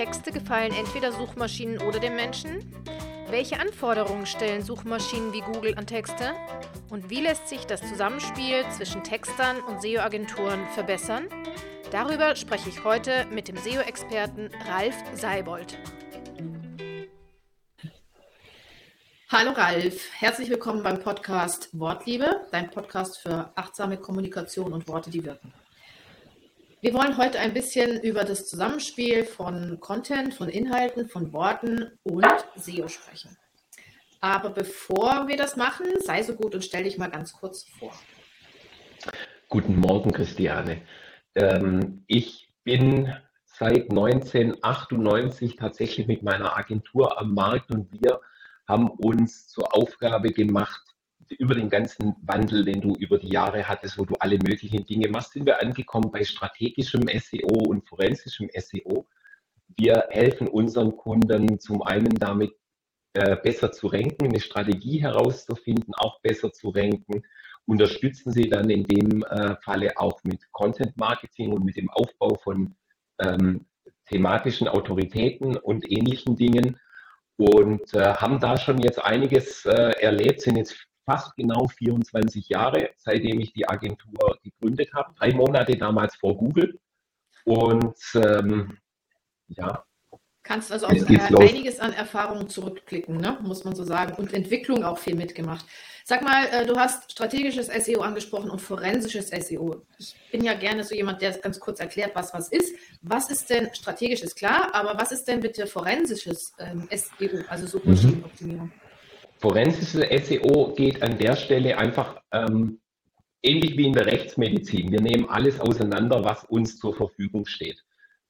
Texte gefallen entweder Suchmaschinen oder dem Menschen? Welche Anforderungen stellen Suchmaschinen wie Google an Texte? Und wie lässt sich das Zusammenspiel zwischen Textern und SEO-Agenturen verbessern? Darüber spreche ich heute mit dem SEO-Experten Ralf Seibold. Hallo Ralf, herzlich willkommen beim Podcast Wortliebe, dein Podcast für achtsame Kommunikation und Worte, die wirken. Wir wollen heute ein bisschen über das Zusammenspiel von Content, von Inhalten, von Worten und SEO sprechen. Aber bevor wir das machen, sei so gut und stell dich mal ganz kurz vor. Guten Morgen, Christiane. Ähm, ich bin seit 1998 tatsächlich mit meiner Agentur am Markt und wir haben uns zur Aufgabe gemacht, über den ganzen Wandel, den du über die Jahre hattest, wo du alle möglichen Dinge machst, sind wir angekommen bei strategischem SEO und forensischem SEO. Wir helfen unseren Kunden zum einen damit, äh, besser zu ranken, eine Strategie herauszufinden, auch besser zu ranken, unterstützen sie dann in dem äh, Falle auch mit Content Marketing und mit dem Aufbau von ähm, thematischen Autoritäten und ähnlichen Dingen und äh, haben da schon jetzt einiges äh, erlebt, sind jetzt fast genau 24 Jahre, seitdem ich die Agentur gegründet habe. Drei Monate damals vor Google. Und ähm, ja. Kannst also auch einiges an Erfahrungen zurückblicken, ne? muss man so sagen. Und Entwicklung auch viel mitgemacht. Sag mal, äh, du hast strategisches SEO angesprochen und forensisches SEO. Ich bin ja gerne so jemand, der ganz kurz erklärt, was was ist. Was ist denn strategisches klar, aber was ist denn bitte forensisches ähm, SEO, also Suchmaschinenoptimierung? Mhm. Forensische SEO geht an der Stelle einfach ähm, ähnlich wie in der Rechtsmedizin. Wir nehmen alles auseinander, was uns zur Verfügung steht.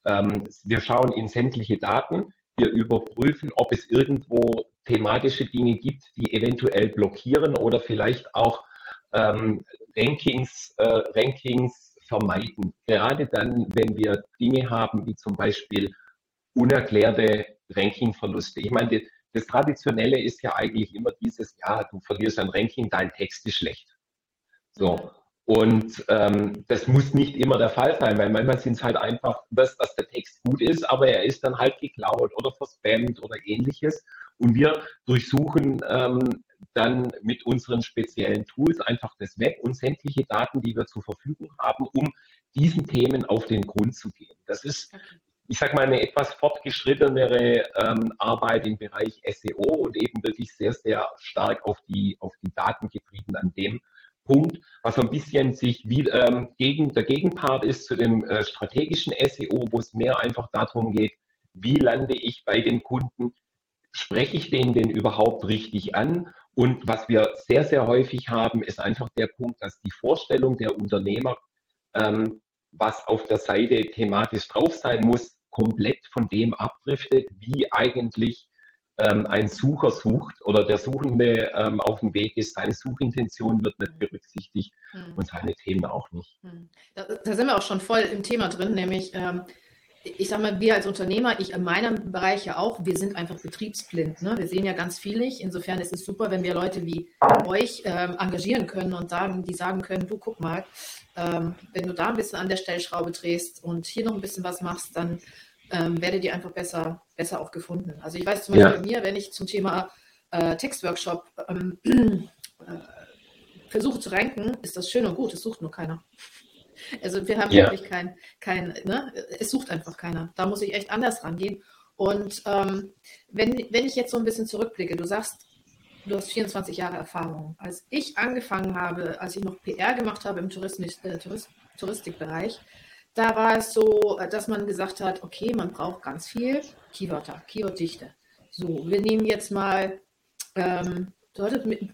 Ähm, wir schauen in sämtliche Daten. Wir überprüfen, ob es irgendwo thematische Dinge gibt, die eventuell blockieren oder vielleicht auch ähm, Rankings, äh, Rankings vermeiden. Gerade dann, wenn wir Dinge haben, wie zum Beispiel unerklärte Rankingverluste. Ich meine, das Traditionelle ist ja eigentlich immer dieses, ja, du verlierst ein Ranking, dein Text ist schlecht. So. Und ähm, das muss nicht immer der Fall sein, weil manchmal sind es halt einfach das, dass der Text gut ist, aber er ist dann halt geklaut oder verspammt oder ähnliches. Und wir durchsuchen ähm, dann mit unseren speziellen Tools einfach das Web und sämtliche Daten, die wir zur Verfügung haben, um diesen Themen auf den Grund zu gehen. Das ist ich sage mal, eine etwas fortgeschrittenere ähm, Arbeit im Bereich SEO und eben wirklich sehr, sehr stark auf die, auf die Daten getrieben an dem Punkt, was so ein bisschen sich wie ähm, gegen, der Gegenpart ist zu dem äh, strategischen SEO, wo es mehr einfach darum geht, wie lande ich bei den Kunden, spreche ich den denn überhaupt richtig an? Und was wir sehr, sehr häufig haben, ist einfach der Punkt, dass die Vorstellung der Unternehmer, ähm, was auf der Seite thematisch drauf sein muss, komplett von dem abdriftet, wie eigentlich ähm, ein Sucher sucht oder der Suchende ähm, auf dem Weg ist. Seine Suchintention wird nicht berücksichtigt mhm. und seine Themen auch nicht. Hm. Da, da, sind wir auch schon voll im Thema drin, nämlich ähm, ich sage mal, wir als Unternehmer, ich in meinem Bereich ja auch, wir sind einfach betriebsblind. Ne? Wir sehen ja ganz viel nicht. Insofern ist es super, wenn wir Leute wie euch ähm, engagieren können und sagen, die sagen können, du guck mal, ähm, wenn du da ein bisschen an der Stellschraube drehst und hier noch ein bisschen was machst, dann ähm, werdet ihr einfach besser, besser auch gefunden. Also ich weiß zum Beispiel ja. bei mir, wenn ich zum Thema äh, Textworkshop ähm, äh, versuche zu ranken, ist das schön und gut, es sucht nur keiner. Also wir haben ja. wirklich kein, kein ne? es sucht einfach keiner. Da muss ich echt anders rangehen. Und ähm, wenn, wenn ich jetzt so ein bisschen zurückblicke, du sagst, du hast 24 Jahre Erfahrung. Als ich angefangen habe, als ich noch PR gemacht habe im Tourismus, äh, Tourist, Touristikbereich, da war es so, dass man gesagt hat, okay, man braucht ganz viel Keywörter, Keyworddichte. So, wir nehmen jetzt mal, ähm, du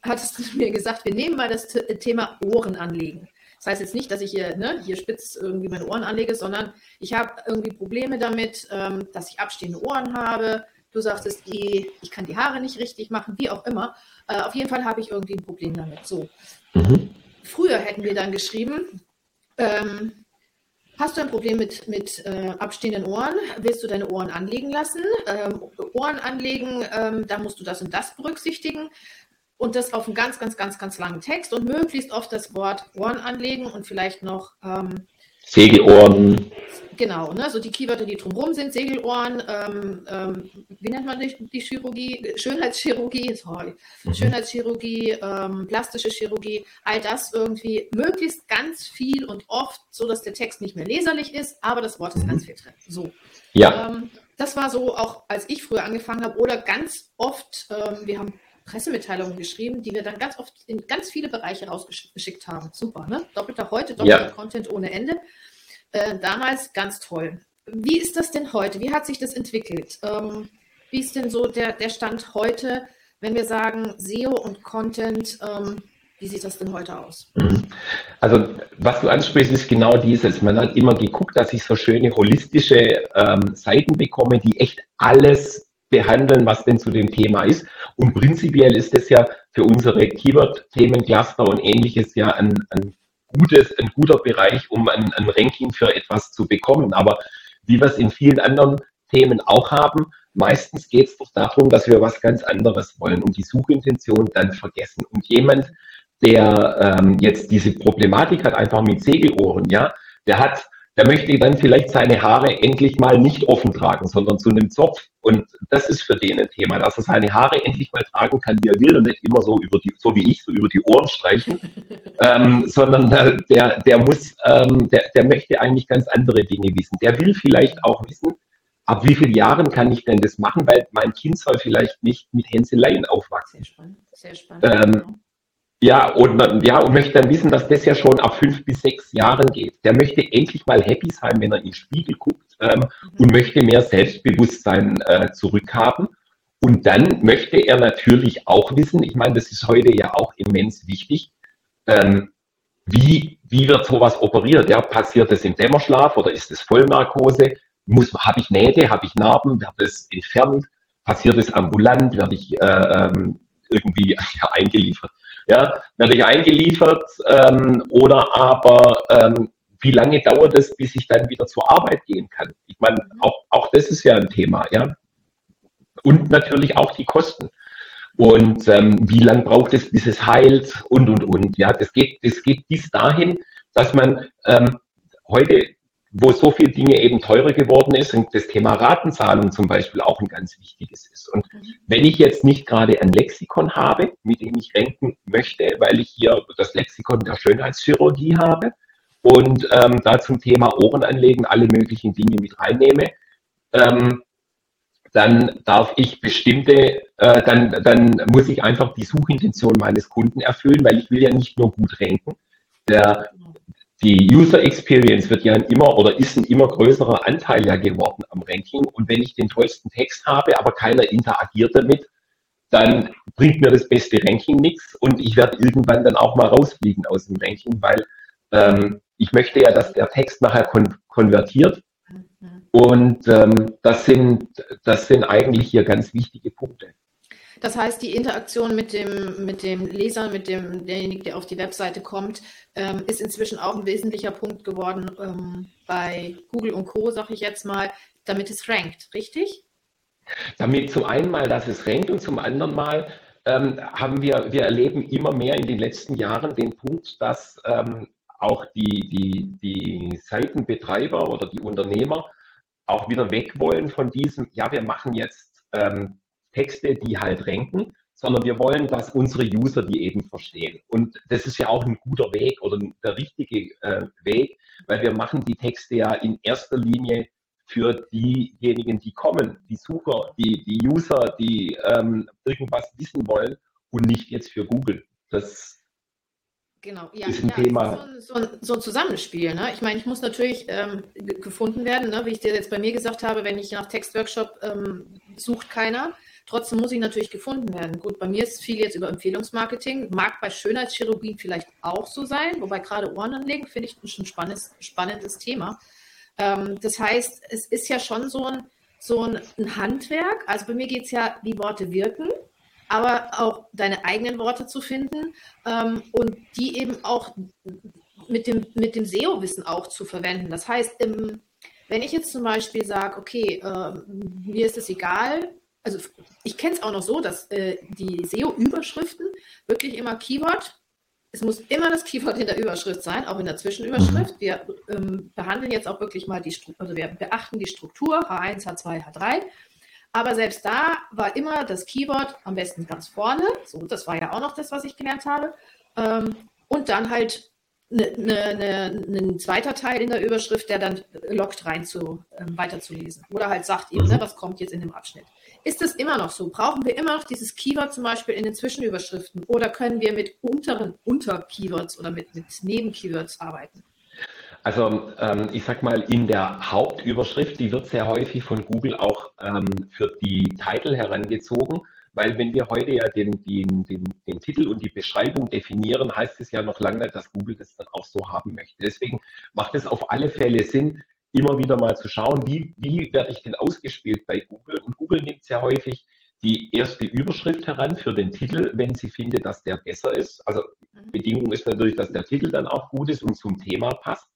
hattest mir gesagt, wir nehmen mal das Thema Ohren anlegen. Das heißt jetzt nicht, dass ich hier, ne, hier spitz irgendwie meine Ohren anlege, sondern ich habe irgendwie Probleme damit, ähm, dass ich abstehende Ohren habe. Du sagtest, eh, ich kann die Haare nicht richtig machen, wie auch immer. Äh, auf jeden Fall habe ich irgendwie ein Problem damit. So. Mhm. Früher hätten wir dann geschrieben, ähm, Hast du ein Problem mit, mit äh, abstehenden Ohren? Willst du deine Ohren anlegen lassen? Ähm, Ohren anlegen, ähm, da musst du das und das berücksichtigen. Und das auf einen ganz, ganz, ganz, ganz langen Text und möglichst oft das Wort Ohren anlegen und vielleicht noch ähm, Segelohren. Genau, ne, so die Keywörter, die drumherum sind, Segelohren, ähm, ähm, wie nennt man die, die Chirurgie? Schönheitschirurgie, sorry, mhm. Schönheitschirurgie, ähm, plastische Chirurgie, all das irgendwie möglichst ganz viel und oft, so dass der Text nicht mehr leserlich ist, aber das Wort ist mhm. ganz viel drin. So. Ja. Ähm, das war so auch, als ich früher angefangen habe, oder ganz oft, ähm, wir haben Pressemitteilungen geschrieben, die wir dann ganz oft in ganz viele Bereiche rausgeschickt haben. Super, ne? Doppelter heute, doppelter ja. Content ohne Ende. Äh, damals ganz toll. Wie ist das denn heute? Wie hat sich das entwickelt? Ähm, wie ist denn so der, der Stand heute, wenn wir sagen SEO und Content? Ähm, wie sieht das denn heute aus? Mhm. Also, was du ansprichst, ist genau dieses. Man hat immer geguckt, dass ich so schöne holistische ähm, Seiten bekomme, die echt alles behandeln, was denn zu dem Thema ist. Und prinzipiell ist es ja für unsere Keyword-Themencluster und ähnliches ja ein, ein gutes, ein guter Bereich, um ein, ein Ranking für etwas zu bekommen. Aber wie wir es in vielen anderen Themen auch haben, meistens geht es doch darum, dass wir was ganz anderes wollen und die Suchintention dann vergessen. Und jemand, der ähm, jetzt diese Problematik hat, einfach mit Segelohren, ja, der hat der möchte dann vielleicht seine Haare endlich mal nicht offen tragen, sondern zu einem Zopf. Und das ist für den ein Thema, dass er seine Haare endlich mal tragen kann, wie er will und nicht immer so über die, so wie ich, so über die Ohren streichen, ähm, sondern der, der muss, ähm, der, der möchte eigentlich ganz andere Dinge wissen. Der will vielleicht auch wissen, ab wie vielen Jahren kann ich denn das machen, weil mein Kind soll vielleicht nicht mit Hänseleien aufwachsen. Sehr spannend. Sehr spannend. Ähm, genau. Ja, und, ja, und möchte dann wissen, dass das ja schon ab fünf bis sechs Jahren geht. Der möchte endlich mal happy sein, wenn er in den Spiegel guckt ähm, mhm. und möchte mehr Selbstbewusstsein äh, zurückhaben. Und dann möchte er natürlich auch wissen, ich meine, das ist heute ja auch immens wichtig, ähm, wie, wie wird sowas operiert? Ja, passiert das im Dämmerschlaf oder ist es Vollnarkose? Muss, habe ich Nähte, habe ich Narben, wird es entfernt? Passiert es ambulant? Werde ich äh, ähm, irgendwie ja, eingeliefert? Ja, werde ich eingeliefert ähm, oder aber ähm, wie lange dauert es, bis ich dann wieder zur Arbeit gehen kann? Ich meine, auch, auch das ist ja ein Thema, ja. Und natürlich auch die Kosten. Und ähm, wie lange braucht es, bis es heilt und und und. Ja, das geht, das geht bis dahin, dass man ähm, heute wo so viele Dinge eben teurer geworden ist und das Thema Ratenzahlung zum Beispiel auch ein ganz wichtiges ist. Und mhm. wenn ich jetzt nicht gerade ein Lexikon habe, mit dem ich renken möchte, weil ich hier das Lexikon der Schönheitschirurgie habe und ähm, da zum Thema Ohren anlegen alle möglichen Dinge mit reinnehme, ähm, dann darf ich bestimmte, äh, dann, dann muss ich einfach die Suchintention meines Kunden erfüllen, weil ich will ja nicht nur gut renken. Der, die User Experience wird ja ein immer oder ist ein immer größerer Anteil ja geworden am Ranking. Und wenn ich den tollsten Text habe, aber keiner interagiert damit, dann bringt mir das beste Ranking nichts und ich werde irgendwann dann auch mal rausfliegen aus dem Ranking, weil ähm, ich möchte ja, dass der Text nachher kon konvertiert. Mhm. Und ähm, das, sind, das sind eigentlich hier ganz wichtige Punkte. Das heißt, die Interaktion mit dem, mit dem Leser, mit dem derjenige, der auf die Webseite kommt, ähm, ist inzwischen auch ein wesentlicher Punkt geworden ähm, bei Google und Co., sage ich jetzt mal, damit es rankt, richtig? Damit zum einen mal, dass es rankt und zum anderen mal ähm, haben wir, wir erleben immer mehr in den letzten Jahren den Punkt, dass ähm, auch die, die, die Seitenbetreiber oder die Unternehmer auch wieder weg wollen von diesem, ja, wir machen jetzt ähm, Texte, die halt ranken, sondern wir wollen, dass unsere User die eben verstehen. Und das ist ja auch ein guter Weg oder der richtige äh, Weg, weil wir machen die Texte ja in erster Linie für diejenigen, die kommen, die Sucher, die, die User, die ähm, irgendwas wissen wollen und nicht jetzt für Google. Das Genau, ja, ist ein ja, Thema. So, so, so, ein Zusammenspiel. Ne? Ich meine, ich muss natürlich ähm, gefunden werden, ne? wie ich dir jetzt bei mir gesagt habe, wenn ich nach Textworkshop ähm, sucht keiner, Trotzdem muss ich natürlich gefunden werden. Gut, bei mir ist viel jetzt über Empfehlungsmarketing. Mag bei Schönheitschirurgien vielleicht auch so sein, wobei gerade Ohren anlegen finde ich ein spannendes, spannendes Thema. Ähm, das heißt, es ist ja schon so ein, so ein, ein Handwerk. Also bei mir geht es ja, wie Worte wirken, aber auch deine eigenen Worte zu finden ähm, und die eben auch mit dem, mit dem SEO-Wissen auch zu verwenden. Das heißt, im, wenn ich jetzt zum Beispiel sage, okay, äh, mir ist es egal, also ich kenne es auch noch so, dass äh, die SEO-Überschriften wirklich immer Keyword Es muss immer das Keyword in der Überschrift sein, auch in der Zwischenüberschrift. Mhm. Wir ähm, behandeln jetzt auch wirklich mal die Struktur, also wir beachten die Struktur H1, H2, H3. Aber selbst da war immer das Keyword am besten ganz vorne. So, das war ja auch noch das, was ich gelernt habe. Ähm, und dann halt ne, ne, ne, ein zweiter Teil in der Überschrift, der dann lockt rein zu, ähm, weiterzulesen. Oder halt sagt eben, ne, mhm. was kommt jetzt in dem Abschnitt. Ist das immer noch so? Brauchen wir immer noch dieses Keyword zum Beispiel in den Zwischenüberschriften? Oder können wir mit unteren Unter-Keywords oder mit, mit Neben-Keywords arbeiten? Also ähm, ich sag mal, in der Hauptüberschrift, die wird sehr häufig von Google auch ähm, für die Titel herangezogen. Weil wenn wir heute ja den, den, den, den Titel und die Beschreibung definieren, heißt es ja noch lange nicht, dass Google das dann auch so haben möchte. Deswegen macht es auf alle Fälle Sinn, immer wieder mal zu schauen, wie, wie werde ich denn ausgespielt bei Google. Und Google nimmt sehr häufig die erste Überschrift heran für den Titel, wenn sie findet, dass der besser ist. Also mhm. Bedingung ist natürlich, dass der Titel dann auch gut ist und zum Thema passt.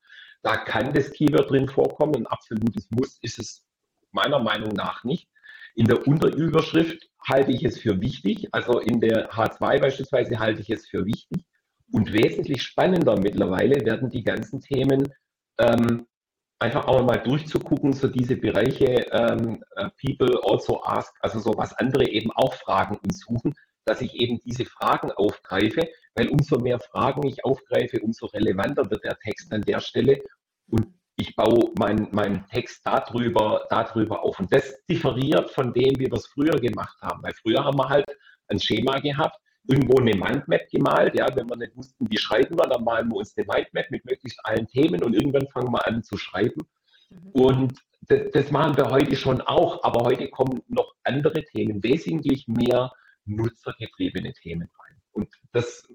Da kann das Keyword drin vorkommen. Ein absolutes Muss ist es meiner Meinung nach nicht. In der Unterüberschrift halte ich es für wichtig. Also in der H2 beispielsweise halte ich es für wichtig. Und wesentlich spannender mittlerweile werden die ganzen Themen ähm, einfach auch mal durchzugucken, so diese Bereiche ähm, äh, People also ask, also so was andere eben auch fragen und suchen, dass ich eben diese Fragen aufgreife, weil umso mehr Fragen ich aufgreife, umso relevanter wird der Text an der Stelle. Und ich baue meinen mein Text darüber, darüber auf. Und das differiert von dem, wie wir es früher gemacht haben. Weil früher haben wir halt ein Schema gehabt, irgendwo eine Mindmap gemalt. Ja, wenn wir nicht wussten, wie schreiben wir, dann malen wir uns eine Mindmap mit möglichst allen Themen und irgendwann fangen wir an zu schreiben. Mhm. Und das, das machen wir heute schon auch, aber heute kommen noch andere Themen, wesentlich mehr nutzergetriebene Themen rein. Und das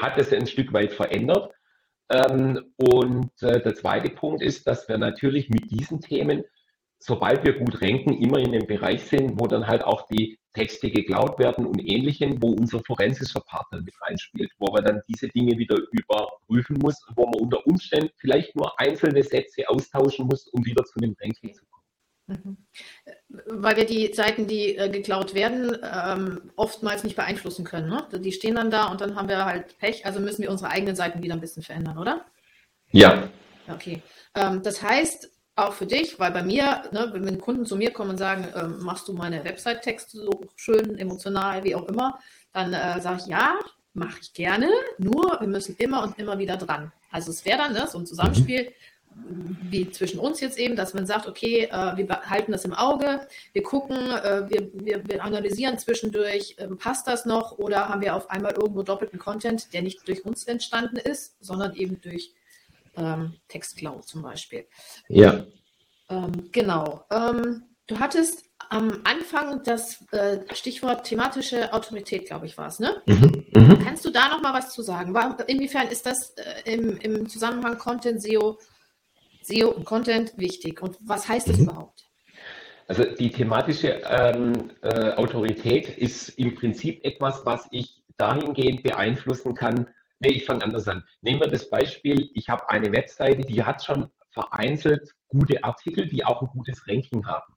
hat es ein Stück weit verändert. Ähm, und äh, der zweite Punkt ist, dass wir natürlich mit diesen Themen, sobald wir gut ranken, immer in dem Bereich sind, wo dann halt auch die Texte geklaut werden und ähnlichem, wo unser forensischer Partner mit reinspielt, wo man dann diese Dinge wieder überprüfen muss und wo man unter Umständen vielleicht nur einzelne Sätze austauschen muss, um wieder zu dem Ranking zu kommen. Mhm. Weil wir die Seiten, die äh, geklaut werden, ähm, oftmals nicht beeinflussen können. Ne? Die stehen dann da und dann haben wir halt Pech, also müssen wir unsere eigenen Seiten wieder ein bisschen verändern, oder? Ja. Okay. Ähm, das heißt, auch für dich, weil bei mir, ne, wenn Kunden zu mir kommen und sagen, ähm, machst du meine Website-Texte so schön, emotional, wie auch immer, dann äh, sage ich, ja, mache ich gerne, nur wir müssen immer und immer wieder dran. Also es wäre dann ne, so ein Zusammenspiel, wie zwischen uns jetzt eben, dass man sagt, okay, äh, wir halten das im Auge, wir gucken, äh, wir, wir, wir, analysieren zwischendurch, äh, passt das noch oder haben wir auf einmal irgendwo doppelten Content, der nicht durch uns entstanden ist, sondern eben durch ähm, Textcloud zum Beispiel. Ja. Ähm, genau. Ähm, du hattest am Anfang das äh, Stichwort thematische Autorität, glaube ich, war es, ne? Mhm, mh. Kannst du da noch mal was zu sagen? Inwiefern ist das äh, im, im Zusammenhang Content SEO SEO und Content wichtig. Und was heißt das mhm. überhaupt? Also die thematische ähm, äh, Autorität ist im Prinzip etwas, was ich dahingehend beeinflussen kann. Nee, ich fange anders an. Nehmen wir das Beispiel, ich habe eine Webseite, die hat schon vereinzelt gute Artikel, die auch ein gutes Ranking haben.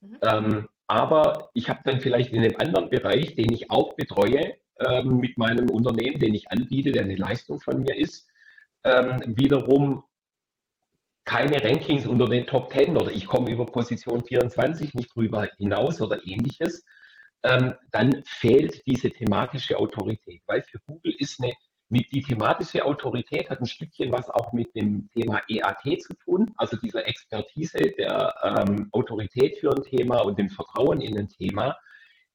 Mhm. Ähm, aber ich habe dann vielleicht in einem anderen Bereich, den ich auch betreue, ähm, mit meinem Unternehmen, den ich anbiete, der eine Leistung von mir ist, ähm, wiederum keine Rankings unter den Top 10 oder ich komme über Position 24 nicht drüber hinaus oder ähnliches, ähm, dann fehlt diese thematische Autorität. Weil für Google ist eine, die thematische Autorität hat ein Stückchen was auch mit dem Thema EAT zu tun, also dieser Expertise der ähm, Autorität für ein Thema und dem Vertrauen in ein Thema.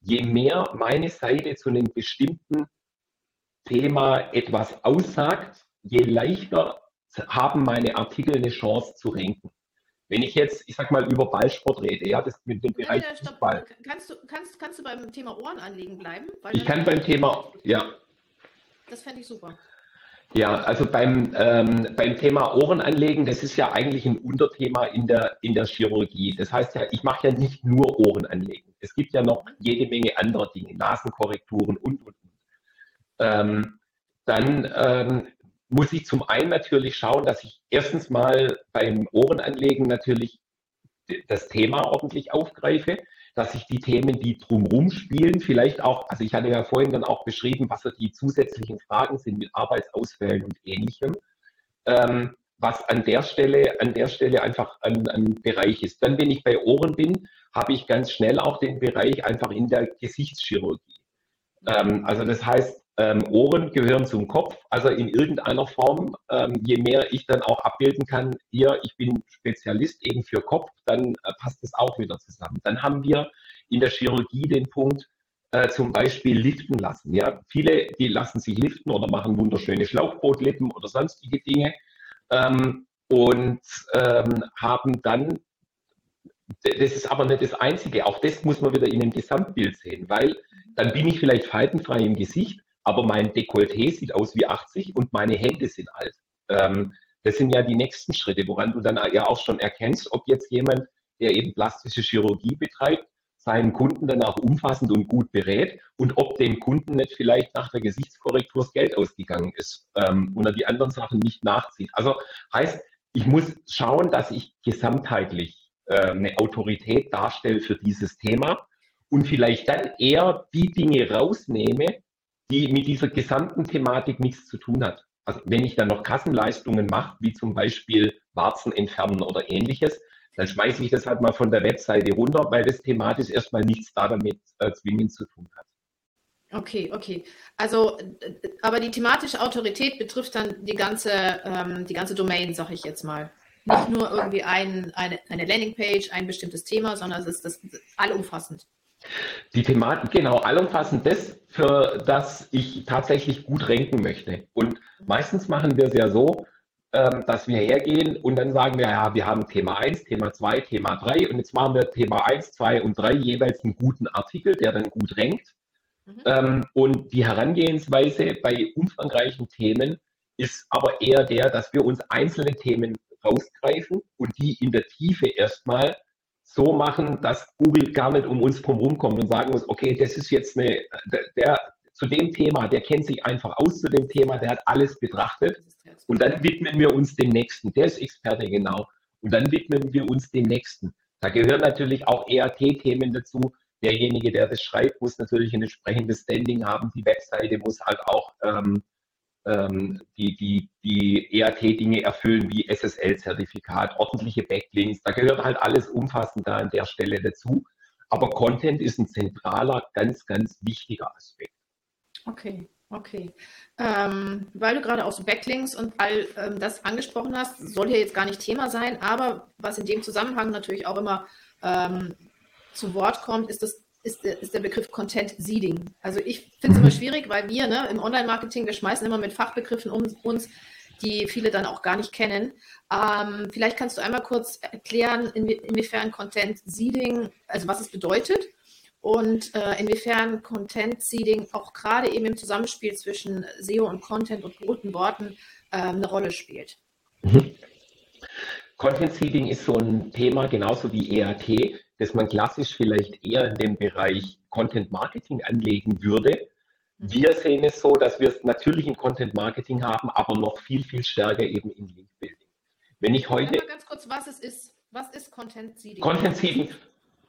Je mehr meine Seite zu einem bestimmten Thema etwas aussagt, je leichter haben meine Artikel eine Chance zu ranken. Wenn ich jetzt, ich sag mal, über Ballsport rede, ja, das mit dem Bereich ja, Fußball. Kannst du, kannst, kannst du beim Thema Ohren anlegen bleiben? ich kann beim Thema, ja. Das fände ich super. Ja, also beim, ähm, beim Thema Ohren anlegen, das ist ja eigentlich ein Unterthema in der, in der Chirurgie. Das heißt ja, ich mache ja nicht nur Ohren anlegen. Es gibt ja noch jede Menge anderer Dinge, Nasenkorrekturen und, und, und. Ähm, dann ähm, muss ich zum einen natürlich schauen, dass ich erstens mal beim Ohrenanlegen natürlich das Thema ordentlich aufgreife, dass ich die Themen, die drumherum spielen, vielleicht auch, also ich hatte ja vorhin dann auch beschrieben, was so die zusätzlichen Fragen sind mit Arbeitsausfällen und ähnlichem, ähm, was an der Stelle, an der Stelle einfach ein, ein Bereich ist. Dann, wenn ich bei Ohren bin, habe ich ganz schnell auch den Bereich einfach in der Gesichtschirurgie. Ähm, also das heißt, ähm, Ohren gehören zum Kopf, also in irgendeiner Form. Ähm, je mehr ich dann auch abbilden kann, hier, ich bin Spezialist eben für Kopf, dann äh, passt es auch wieder zusammen. Dann haben wir in der Chirurgie den Punkt, äh, zum Beispiel liften lassen. Ja, viele, die lassen sich liften oder machen wunderschöne Schlauchbootlippen oder sonstige Dinge ähm, und ähm, haben dann das ist aber nicht das Einzige. Auch das muss man wieder in einem Gesamtbild sehen, weil dann bin ich vielleicht faltenfrei im Gesicht, aber mein Dekolleté sieht aus wie 80 und meine Hände sind alt. Ähm, das sind ja die nächsten Schritte, woran du dann ja auch schon erkennst, ob jetzt jemand, der eben plastische Chirurgie betreibt, seinen Kunden dann auch umfassend und gut berät und ob dem Kunden nicht vielleicht nach der Gesichtskorrektur das Geld ausgegangen ist ähm, und er die anderen Sachen nicht nachzieht. Also heißt, ich muss schauen, dass ich gesamtheitlich äh, eine Autorität darstelle für dieses Thema und vielleicht dann eher die Dinge rausnehme, die mit dieser gesamten Thematik nichts zu tun hat. Also wenn ich dann noch Kassenleistungen mache, wie zum Beispiel Warzen entfernen oder ähnliches, dann schmeiße ich das halt mal von der Webseite runter, weil das thematisch erstmal nichts da damit äh, zwingend zu tun hat. Okay, okay. Also, aber die thematische Autorität betrifft dann die ganze, ähm, die ganze Domain, sag ich jetzt mal. Nicht nur irgendwie ein, eine, eine Landingpage, ein bestimmtes Thema, sondern es ist das allumfassend. Die Thematik, genau, allumfassend das, für das ich tatsächlich gut ranken möchte. Und meistens machen wir es ja so, ähm, dass wir hergehen und dann sagen wir, ja, wir haben Thema 1, Thema 2, Thema 3 und jetzt machen wir Thema 1, 2 und 3 jeweils einen guten Artikel, der dann gut rankt. Mhm. Ähm, und die Herangehensweise bei umfangreichen Themen ist aber eher der, dass wir uns einzelne Themen rausgreifen und die in der Tiefe erstmal so machen, dass Google gar nicht um uns drum kommt und sagen muss, okay, das ist jetzt eine, der, zu dem Thema, der kennt sich einfach aus zu dem Thema, der hat alles betrachtet und dann widmen wir uns dem nächsten, der ist Experte genau und dann widmen wir uns dem nächsten. Da gehören natürlich auch ERT-Themen dazu. Derjenige, der das schreibt, muss natürlich ein entsprechendes Standing haben. Die Webseite muss halt auch ähm, ähm, die, die, die EAT-Dinge erfüllen wie SSL-Zertifikat, ordentliche Backlinks. Da gehört halt alles umfassend da an der Stelle dazu. Aber Content ist ein zentraler, ganz, ganz wichtiger Aspekt. Okay, okay. Ähm, weil du gerade auch so Backlinks und all ähm, das angesprochen hast, soll hier jetzt gar nicht Thema sein, aber was in dem Zusammenhang natürlich auch immer ähm, zu Wort kommt, ist das ist, ist der Begriff Content Seeding. Also ich finde es immer schwierig, weil wir ne, im Online-Marketing, wir schmeißen immer mit Fachbegriffen um uns, die viele dann auch gar nicht kennen. Ähm, vielleicht kannst du einmal kurz erklären, inwiefern Content Seeding, also was es bedeutet und äh, inwiefern Content Seeding auch gerade eben im Zusammenspiel zwischen SEO und Content und guten Worten äh, eine Rolle spielt. Mhm. Content Seeding ist so ein Thema, genauso wie EAT, das man klassisch vielleicht eher in den Bereich Content Marketing anlegen würde. Mhm. Wir sehen es so, dass wir es natürlich im Content Marketing haben, aber noch viel, viel stärker eben in Link Building. Wenn ich heute. Mal ganz kurz, was es ist. Was ist Content Seeding? Content Seeding.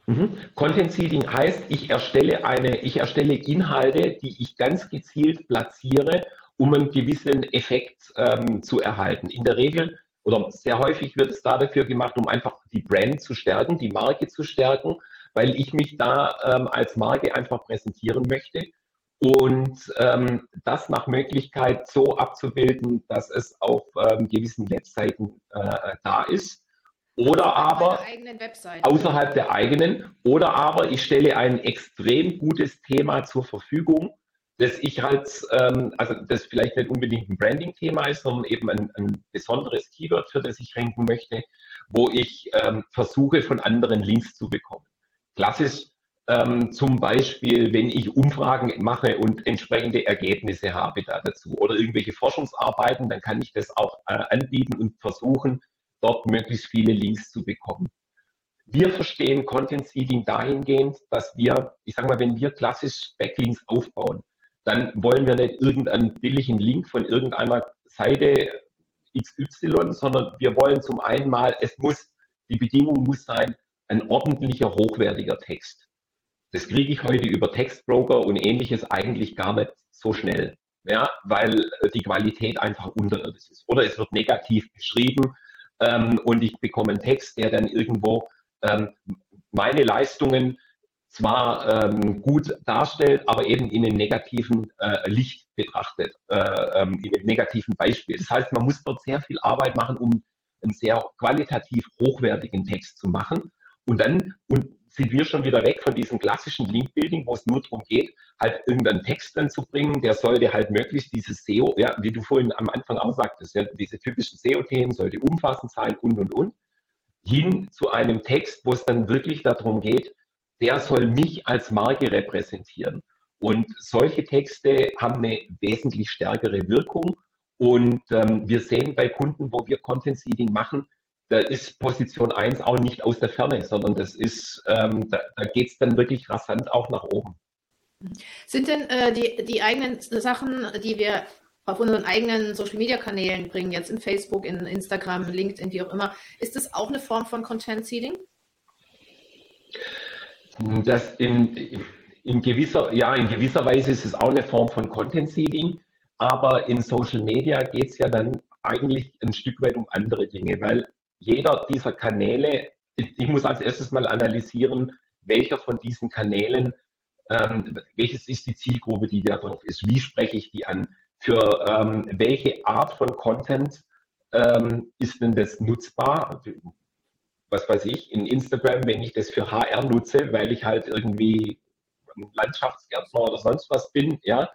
Mhm. Content Seeding heißt, ich erstelle eine, ich erstelle Inhalte, die ich ganz gezielt platziere, um einen gewissen Effekt ähm, zu erhalten. In der Regel oder sehr häufig wird es da dafür gemacht, um einfach die Brand zu stärken, die Marke zu stärken, weil ich mich da ähm, als Marke einfach präsentieren möchte und ähm, das nach Möglichkeit so abzubilden, dass es auf ähm, gewissen Webseiten äh, da ist. Oder aber außerhalb der eigenen. Oder aber ich stelle ein extrem gutes Thema zur Verfügung, dass ich halt, ähm, also das vielleicht nicht unbedingt ein Branding-Thema ist, sondern eben ein, ein, besonderes Keyword, für das ich ranken möchte, wo ich ähm, versuche, von anderen Links zu bekommen. Klassisch ähm, zum Beispiel, wenn ich Umfragen mache und entsprechende Ergebnisse habe da dazu oder irgendwelche Forschungsarbeiten, dann kann ich das auch äh, anbieten und versuchen, dort möglichst viele Links zu bekommen. Wir verstehen Content Seeding dahingehend, dass wir, ich sage mal, wenn wir klassisch Backlinks aufbauen, dann wollen wir nicht irgendeinen billigen Link von irgendeiner Seite XY, sondern wir wollen zum einen mal, es muss, die Bedingung muss sein, ein ordentlicher, hochwertiger Text. Das kriege ich heute über Textbroker und ähnliches eigentlich gar nicht so schnell, ja, weil die Qualität einfach unterirdisch ist. Oder es wird negativ beschrieben ähm, und ich bekomme einen Text, der dann irgendwo ähm, meine Leistungen zwar ähm, gut darstellt, aber eben in einem negativen äh, Licht betrachtet, äh, ähm, in einem negativen Beispiel. Das heißt, man muss dort sehr viel Arbeit machen, um einen sehr qualitativ hochwertigen Text zu machen. Und dann und sind wir schon wieder weg von diesem klassischen Link-Building, wo es nur darum geht, halt irgendeinen Text dann zu bringen, der sollte halt möglichst dieses SEO, ja, wie du vorhin am Anfang auch sagtest, ja, diese typischen SEO-Themen sollte umfassend sein und und und, hin zu einem Text, wo es dann wirklich darum geht, der soll mich als Marke repräsentieren. Und solche Texte haben eine wesentlich stärkere Wirkung. Und ähm, wir sehen bei Kunden, wo wir Content Seeding machen, da ist Position 1 auch nicht aus der Ferne, sondern das ist, ähm, da, da geht es dann wirklich rasant auch nach oben. Sind denn äh, die, die eigenen Sachen, die wir auf unseren eigenen Social Media Kanälen bringen, jetzt in Facebook, in Instagram, LinkedIn, wie auch immer, ist das auch eine Form von Content Seeding? Das in, in, gewisser, ja, in gewisser Weise ist es auch eine Form von Content Seeding, aber in Social Media geht es ja dann eigentlich ein Stück weit um andere Dinge, weil jeder dieser Kanäle, ich muss als erstes mal analysieren, welcher von diesen Kanälen, ähm, welches ist die Zielgruppe, die da drauf ist, wie spreche ich die an, für ähm, welche Art von Content ähm, ist denn das nutzbar? Was weiß ich, in Instagram, wenn ich das für HR nutze, weil ich halt irgendwie Landschaftsgärtner oder sonst was bin, ja,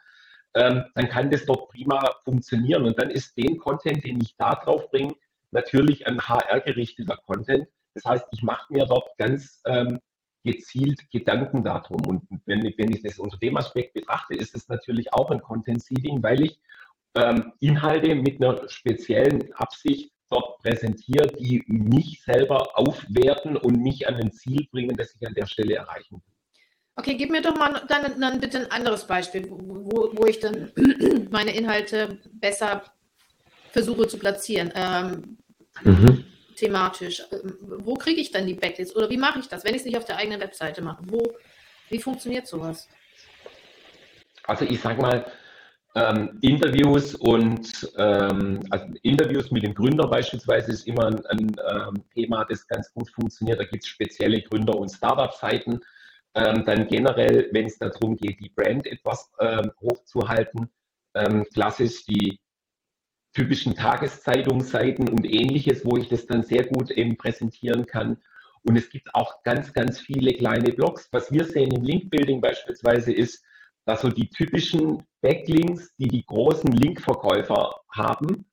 ähm, dann kann das dort prima funktionieren. Und dann ist den Content, den ich da drauf bringe, natürlich ein HR-gerichteter Content. Das heißt, ich mache mir dort ganz ähm, gezielt Gedanken darum. Und wenn, wenn ich das unter dem Aspekt betrachte, ist es natürlich auch ein Content-Seeding, weil ich ähm, Inhalte mit einer speziellen Absicht dort präsentiere, die mich selber aufwerten und mich an ein Ziel bringen, das ich an der Stelle erreichen will. Okay, gib mir doch mal dann, dann bitte ein anderes Beispiel, wo, wo ich dann meine Inhalte besser versuche zu platzieren. Ähm, mhm. Thematisch. Ähm, wo kriege ich dann die Backlinks oder wie mache ich das, wenn ich es nicht auf der eigenen Webseite mache? Wo, wie funktioniert sowas? Also ich sage mal, ähm, Interviews und ähm, also Interviews mit dem Gründer beispielsweise ist immer ein, ein ähm, Thema, das ganz gut funktioniert. Da gibt es spezielle Gründer- und Startup-Seiten. Ähm, dann generell, wenn es darum geht, die Brand etwas ähm, hochzuhalten, ähm, klassisch die typischen Tageszeitungsseiten und ähnliches, wo ich das dann sehr gut eben präsentieren kann. Und es gibt auch ganz, ganz viele kleine Blogs. Was wir sehen im Link-Building beispielsweise ist, dass so die typischen Backlinks, die die großen Linkverkäufer haben,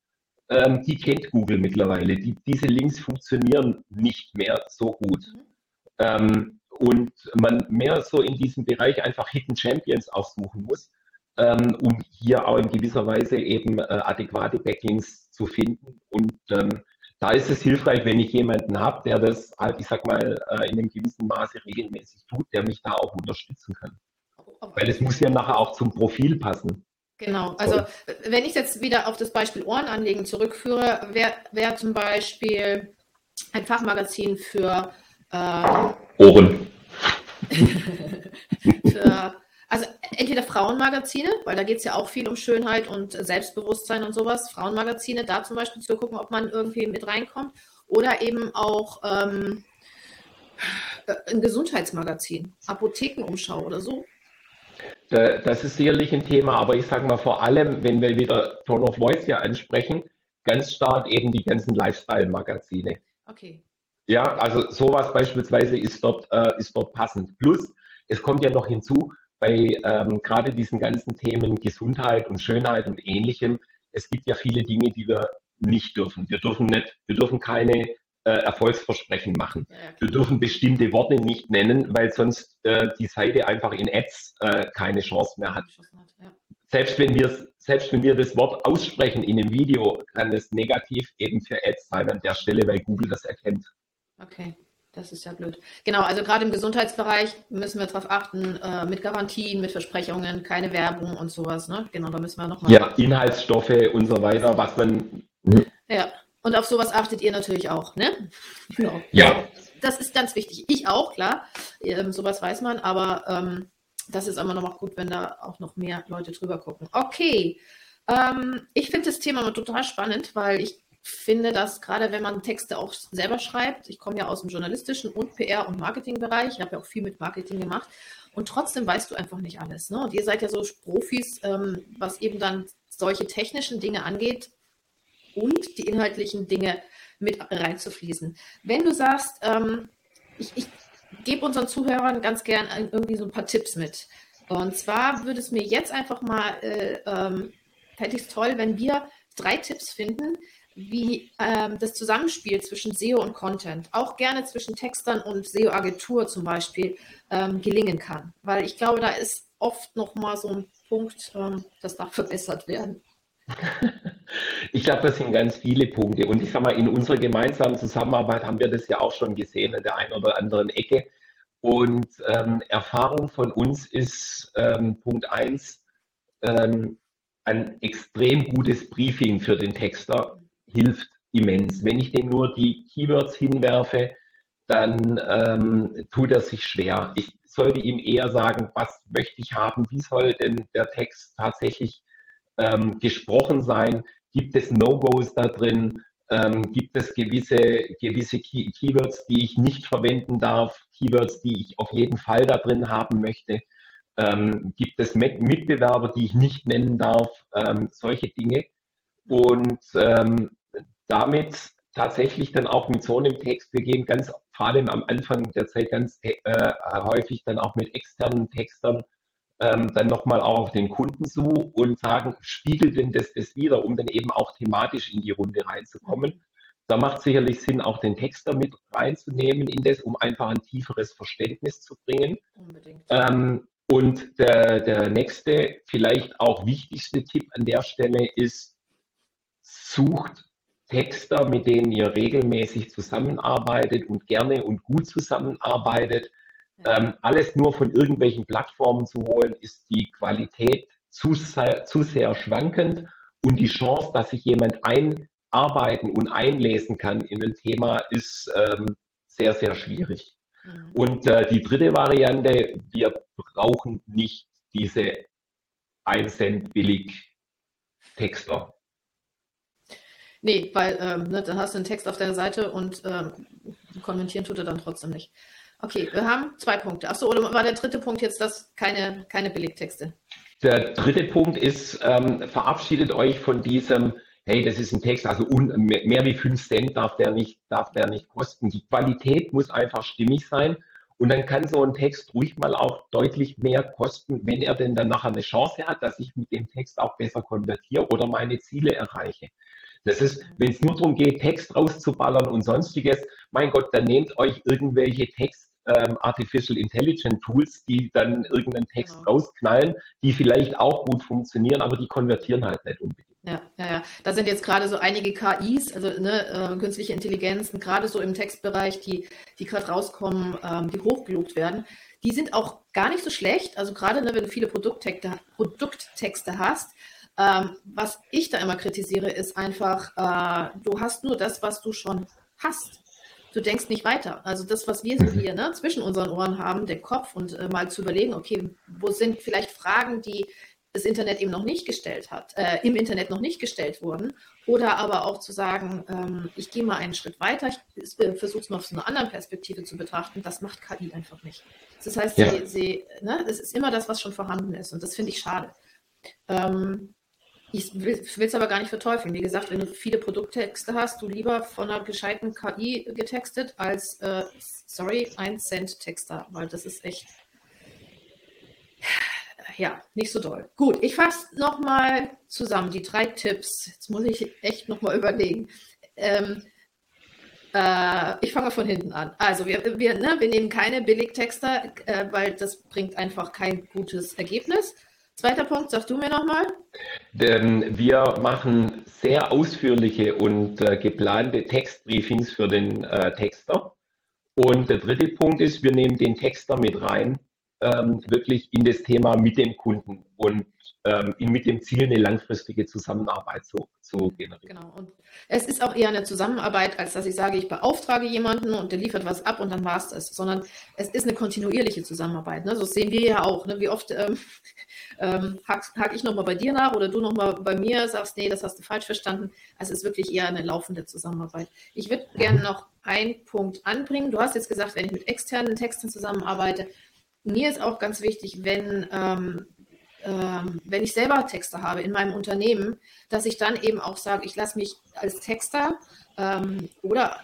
ähm, die kennt Google mittlerweile. Die, diese Links funktionieren nicht mehr so gut. Mhm. Ähm, und man mehr so in diesem Bereich einfach Hidden Champions auch suchen muss, ähm, um hier auch in gewisser Weise eben äh, adäquate Backlinks zu finden. Und ähm, da ist es hilfreich, wenn ich jemanden habe, der das halt, ich sag mal, äh, in einem gewissen Maße regelmäßig tut, der mich da auch unterstützen kann. Weil es muss ja nachher auch zum Profil passen. Genau, also wenn ich jetzt wieder auf das Beispiel Ohrenanlegen zurückführe, wäre wär zum Beispiel ein Fachmagazin für äh, Ohren. für, also entweder Frauenmagazine, weil da geht es ja auch viel um Schönheit und Selbstbewusstsein und sowas, Frauenmagazine, da zum Beispiel zu gucken, ob man irgendwie mit reinkommt. Oder eben auch ähm, ein Gesundheitsmagazin, Apothekenumschau oder so. Das ist sicherlich ein Thema, aber ich sage mal vor allem, wenn wir wieder Tone of Voice hier ansprechen, ganz stark eben die ganzen Lifestyle-Magazine. Okay. Ja, also sowas beispielsweise ist dort, äh, ist dort passend. Plus, es kommt ja noch hinzu, bei ähm, gerade diesen ganzen Themen Gesundheit und Schönheit und ähnlichem, es gibt ja viele Dinge, die wir nicht dürfen. Wir dürfen nicht, wir dürfen keine äh, Erfolgsversprechen machen. Ja, Wir dürfen bestimmte Worte nicht nennen, weil sonst äh, die Seite einfach in Ads äh, keine Chance mehr hat. Ja. Selbst wenn wir selbst wenn wir das Wort aussprechen in einem Video, kann das negativ eben für Ads sein an der Stelle, weil Google das erkennt. Okay. Das ist ja blöd. Genau, also gerade im Gesundheitsbereich müssen wir darauf achten, äh, mit Garantien, mit Versprechungen, keine Werbung und sowas. Ne? Genau, da müssen wir nochmal. Ja, Inhaltsstoffe und so weiter, was man. Ja, und auf sowas achtet ihr natürlich auch, ne? Genau. Ja, das ist ganz wichtig. Ich auch, klar. Ähm, sowas weiß man, aber ähm, das ist immer noch mal gut, wenn da auch noch mehr Leute drüber gucken. Okay. Ähm, ich finde das Thema total spannend, weil ich finde, dass gerade wenn man Texte auch selber schreibt, ich komme ja aus dem journalistischen und PR- und Marketingbereich, ich habe ja auch viel mit Marketing gemacht und trotzdem weißt du einfach nicht alles. Ne? Und ihr seid ja so Profis, ähm, was eben dann solche technischen Dinge angeht und die inhaltlichen Dinge mit reinzufließen. Wenn du sagst, ähm, ich, ich gebe unseren Zuhörern ganz gern irgendwie so ein paar Tipps mit. Und zwar würde es mir jetzt einfach mal, äh, ähm, ich es toll, wenn wir drei Tipps finden, wie ähm, das Zusammenspiel zwischen SEO und Content, auch gerne zwischen Textern und SEO-Agentur zum Beispiel, ähm, gelingen kann. Weil ich glaube, da ist oft noch mal so ein Punkt, ähm, das darf verbessert werden. Glaube, das sind ganz viele Punkte. Und ich sage mal, in unserer gemeinsamen Zusammenarbeit haben wir das ja auch schon gesehen an der einen oder anderen Ecke. Und ähm, Erfahrung von uns ist ähm, Punkt eins ähm, ein extrem gutes Briefing für den Texter hilft immens. Wenn ich dem nur die Keywords hinwerfe, dann ähm, tut er sich schwer. Ich sollte ihm eher sagen, was möchte ich haben, wie soll denn der Text tatsächlich ähm, gesprochen sein, gibt es No-Gos da drin, ähm, gibt es gewisse, gewisse Key Keywords, die ich nicht verwenden darf, Keywords, die ich auf jeden Fall da drin haben möchte, ähm, gibt es Mitbewerber, die ich nicht nennen darf, ähm, solche Dinge. Und ähm, damit tatsächlich dann auch mit so einem Text, wir gehen ganz vor allem am Anfang der Zeit ganz äh, häufig dann auch mit externen Textern ähm, dann nochmal auch auf den Kunden zu und sagen, spiegelt denn das das wieder, um dann eben auch thematisch in die Runde reinzukommen. Da macht sicherlich Sinn, auch den Texter mit reinzunehmen in das, um einfach ein tieferes Verständnis zu bringen. Ähm, und der, der nächste, vielleicht auch wichtigste Tipp an der Stelle ist, sucht Texter, mit denen ihr regelmäßig zusammenarbeitet und gerne und gut zusammenarbeitet. Ähm, alles nur von irgendwelchen Plattformen zu holen, ist die Qualität zu, zu sehr schwankend und die Chance, dass sich jemand einarbeiten und einlesen kann in ein Thema, ist ähm, sehr, sehr schwierig. Mhm. Und äh, die dritte Variante, wir brauchen nicht diese 1 Cent billig Texter. Nee, weil ähm, ne, dann hast du einen Text auf deiner Seite und ähm, kommentieren tut er dann trotzdem nicht. Okay, wir haben zwei Punkte. Achso, oder war der dritte Punkt jetzt das keine, keine Billigtexte? Der dritte Punkt ist, ähm, verabschiedet euch von diesem, hey, das ist ein Text, also un, mehr wie fünf Cent darf der, nicht, darf der nicht kosten. Die Qualität muss einfach stimmig sein. Und dann kann so ein Text ruhig mal auch deutlich mehr kosten, wenn er denn dann nachher eine Chance hat, dass ich mit dem Text auch besser konvertiere oder meine Ziele erreiche. Das ist, wenn es nur darum geht, Text rauszuballern und sonstiges, mein Gott, dann nehmt euch irgendwelche Text ähm, Artificial Intelligence Tools, die dann irgendeinen Text genau. rausknallen, die vielleicht auch gut funktionieren, aber die konvertieren halt nicht unbedingt. Ja, ja, ja. Da sind jetzt gerade so einige KIs, also ne, äh, künstliche Intelligenzen, gerade so im Textbereich, die, die gerade rauskommen, ähm, die hochgelobt werden. Die sind auch gar nicht so schlecht. Also gerade ne, wenn du viele Produkttexte, Produkttexte hast, ähm, was ich da immer kritisiere, ist einfach, äh, du hast nur das, was du schon hast. Du denkst nicht weiter. Also das, was wir so hier ne, zwischen unseren Ohren haben, der Kopf und äh, mal zu überlegen, okay, wo sind vielleicht Fragen, die das Internet eben noch nicht gestellt hat, äh, im Internet noch nicht gestellt wurden. Oder aber auch zu sagen, ähm, ich gehe mal einen Schritt weiter, ich äh, versuche es mal aus einer anderen Perspektive zu betrachten. Das macht KI einfach nicht. Das heißt, ja. sie, sie, ne, es ist immer das, was schon vorhanden ist. Und das finde ich schade. Ähm, ich will es aber gar nicht verteufeln. Wie gesagt, wenn du viele Produkttexte hast, du lieber von einer gescheiten KI getextet als, äh, sorry, ein Cent Texter, weil das ist echt, ja, nicht so doll. Gut, ich fasse nochmal zusammen die drei Tipps. Jetzt muss ich echt nochmal überlegen. Ähm, äh, ich fange von hinten an. Also wir, wir, ne, wir nehmen keine Billigtexter, äh, weil das bringt einfach kein gutes Ergebnis. Zweiter Punkt, sagst du mir nochmal? Wir machen sehr ausführliche und äh, geplante Textbriefings für den äh, Texter. Und der dritte Punkt ist, wir nehmen den Texter mit rein ähm, wirklich in das Thema mit dem Kunden und ähm, mit dem Ziel, eine langfristige Zusammenarbeit zu, zu generieren. Genau. Und es ist auch eher eine Zusammenarbeit, als dass ich sage, ich beauftrage jemanden und der liefert was ab und dann war es das, sondern es ist eine kontinuierliche Zusammenarbeit. Ne? So sehen wir ja auch. Ne? Wie oft ähm, ähm, hake hak ich nochmal bei dir nach oder du nochmal bei mir, sagst, nee, das hast du falsch verstanden. Also es ist wirklich eher eine laufende Zusammenarbeit. Ich würde gerne noch einen Punkt anbringen. Du hast jetzt gesagt, wenn ich mit externen Texten zusammenarbeite, mir ist auch ganz wichtig, wenn ähm, ähm, wenn ich selber Texte habe in meinem Unternehmen, dass ich dann eben auch sage, ich lasse mich als Texter ähm, oder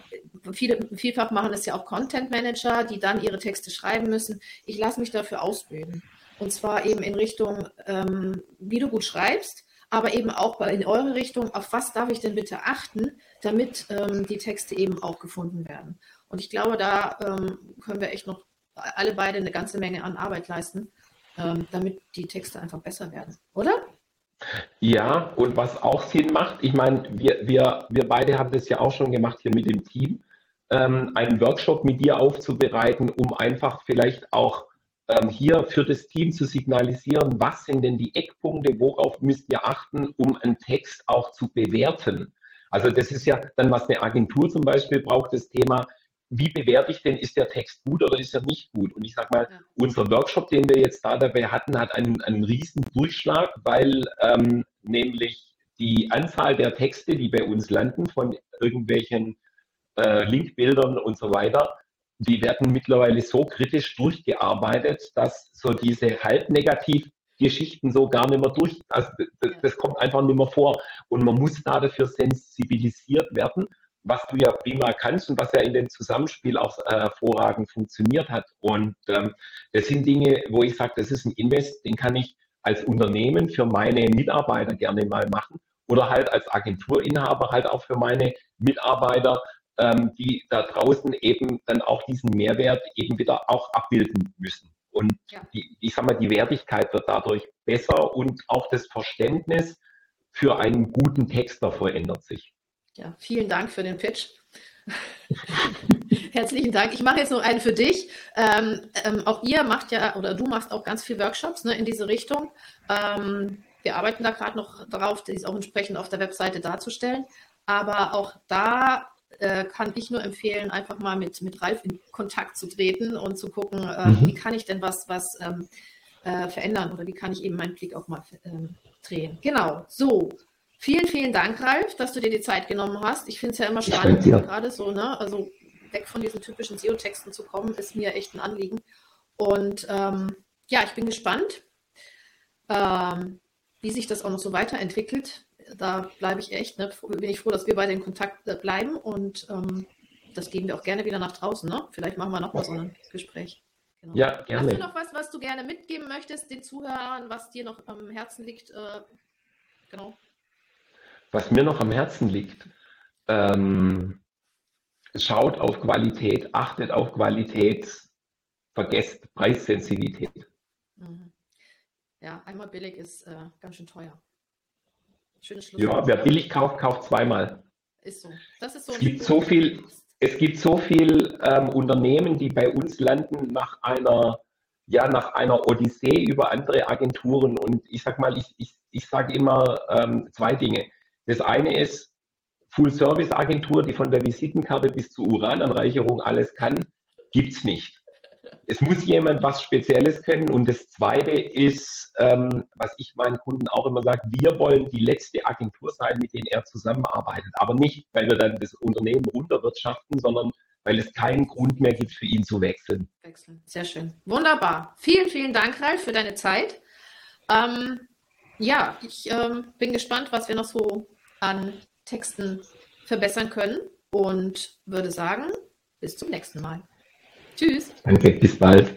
viele, vielfach machen es ja auch Content Manager, die dann ihre Texte schreiben müssen. Ich lasse mich dafür ausbilden. Und zwar eben in Richtung, ähm, wie du gut schreibst, aber eben auch in eure Richtung, auf was darf ich denn bitte achten, damit ähm, die Texte eben auch gefunden werden. Und ich glaube, da ähm, können wir echt noch alle beide eine ganze Menge an Arbeit leisten ähm, damit die Texte einfach besser werden, oder? Ja, und was auch Sinn macht, ich meine, wir, wir, wir beide haben das ja auch schon gemacht hier mit dem Team, ähm, einen Workshop mit dir aufzubereiten, um einfach vielleicht auch ähm, hier für das Team zu signalisieren, was sind denn die Eckpunkte, worauf müsst ihr achten, um einen Text auch zu bewerten. Also das ist ja dann, was eine Agentur zum Beispiel braucht, das Thema, wie bewerte ich denn, ist der Text gut oder ist er nicht gut? Und ich sage mal, ja. unser Workshop, den wir jetzt da dabei hatten, hat einen, einen riesen Durchschlag, weil ähm, nämlich die Anzahl der Texte, die bei uns landen, von irgendwelchen äh, Linkbildern und so weiter, die werden mittlerweile so kritisch durchgearbeitet, dass so diese halb negativ Geschichten so gar nicht mehr durch, also das, das kommt einfach nicht mehr vor. Und man muss da dafür sensibilisiert werden was du ja prima kannst und was ja in dem Zusammenspiel auch äh, hervorragend funktioniert hat. Und ähm, das sind Dinge, wo ich sage, das ist ein Invest, den kann ich als Unternehmen für meine Mitarbeiter gerne mal machen oder halt als Agenturinhaber halt auch für meine Mitarbeiter, ähm, die da draußen eben dann auch diesen Mehrwert eben wieder auch abbilden müssen. Und ja. die, ich sag mal, die Wertigkeit wird dadurch besser und auch das Verständnis für einen guten Texter verändert sich. Ja, vielen Dank für den Pitch. Herzlichen Dank. Ich mache jetzt noch einen für dich. Ähm, ähm, auch ihr macht ja, oder du machst auch ganz viele Workshops ne, in diese Richtung. Ähm, wir arbeiten da gerade noch darauf, dies auch entsprechend auf der Webseite darzustellen. Aber auch da äh, kann ich nur empfehlen, einfach mal mit, mit Ralf in Kontakt zu treten und zu gucken, äh, mhm. wie kann ich denn was, was ähm, äh, verändern oder wie kann ich eben meinen Blick auch mal ähm, drehen. Genau, so. Vielen, vielen Dank, Ralf, dass du dir die Zeit genommen hast. Ich finde es ja immer spannend, gerade so, ne? Also weg von diesen typischen SEO-Texten zu kommen, ist mir echt ein Anliegen. Und ähm, ja, ich bin gespannt, ähm, wie sich das auch noch so weiterentwickelt. Da bleibe ich echt, ne, bin ich froh, dass wir beide in Kontakt äh, bleiben und ähm, das geben wir auch gerne wieder nach draußen. Ne? Vielleicht machen wir noch mal so ein Gespräch. Genau. Ja, gerne. Hast du noch was, was du gerne mitgeben möchtest, den Zuhörern, was dir noch am Herzen liegt? Äh, genau was mir noch am Herzen liegt, ähm, schaut auf Qualität, achtet auf Qualität, vergesst Preissensitivität. Mhm. Ja, einmal billig ist äh, ganz schön teuer. Schönes Schluss. Ja, wer billig kauft, kauft zweimal. Ist so. Das ist so es gibt so viel, es gibt so viel ähm, Unternehmen, die bei uns landen nach einer ja nach einer Odyssee über andere Agenturen und ich sag mal, ich, ich, ich sage immer ähm, zwei Dinge. Das eine ist Full-Service-Agentur, die von der Visitenkarte bis zur Urananreicherung alles kann, gibt es nicht. Es muss jemand was Spezielles können. Und das Zweite ist, ähm, was ich meinen Kunden auch immer sage, wir wollen die letzte Agentur sein, mit denen er zusammenarbeitet. Aber nicht, weil wir dann das Unternehmen runterwirtschaften, sondern weil es keinen Grund mehr gibt, für ihn zu wechseln. Wechseln. Sehr schön. Wunderbar. Vielen, vielen Dank, Ralf, für deine Zeit. Ähm, ja, ich ähm, bin gespannt, was wir noch so an Texten verbessern können und würde sagen, bis zum nächsten Mal. Tschüss. Danke, bis bald.